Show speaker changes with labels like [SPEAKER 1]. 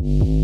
[SPEAKER 1] you.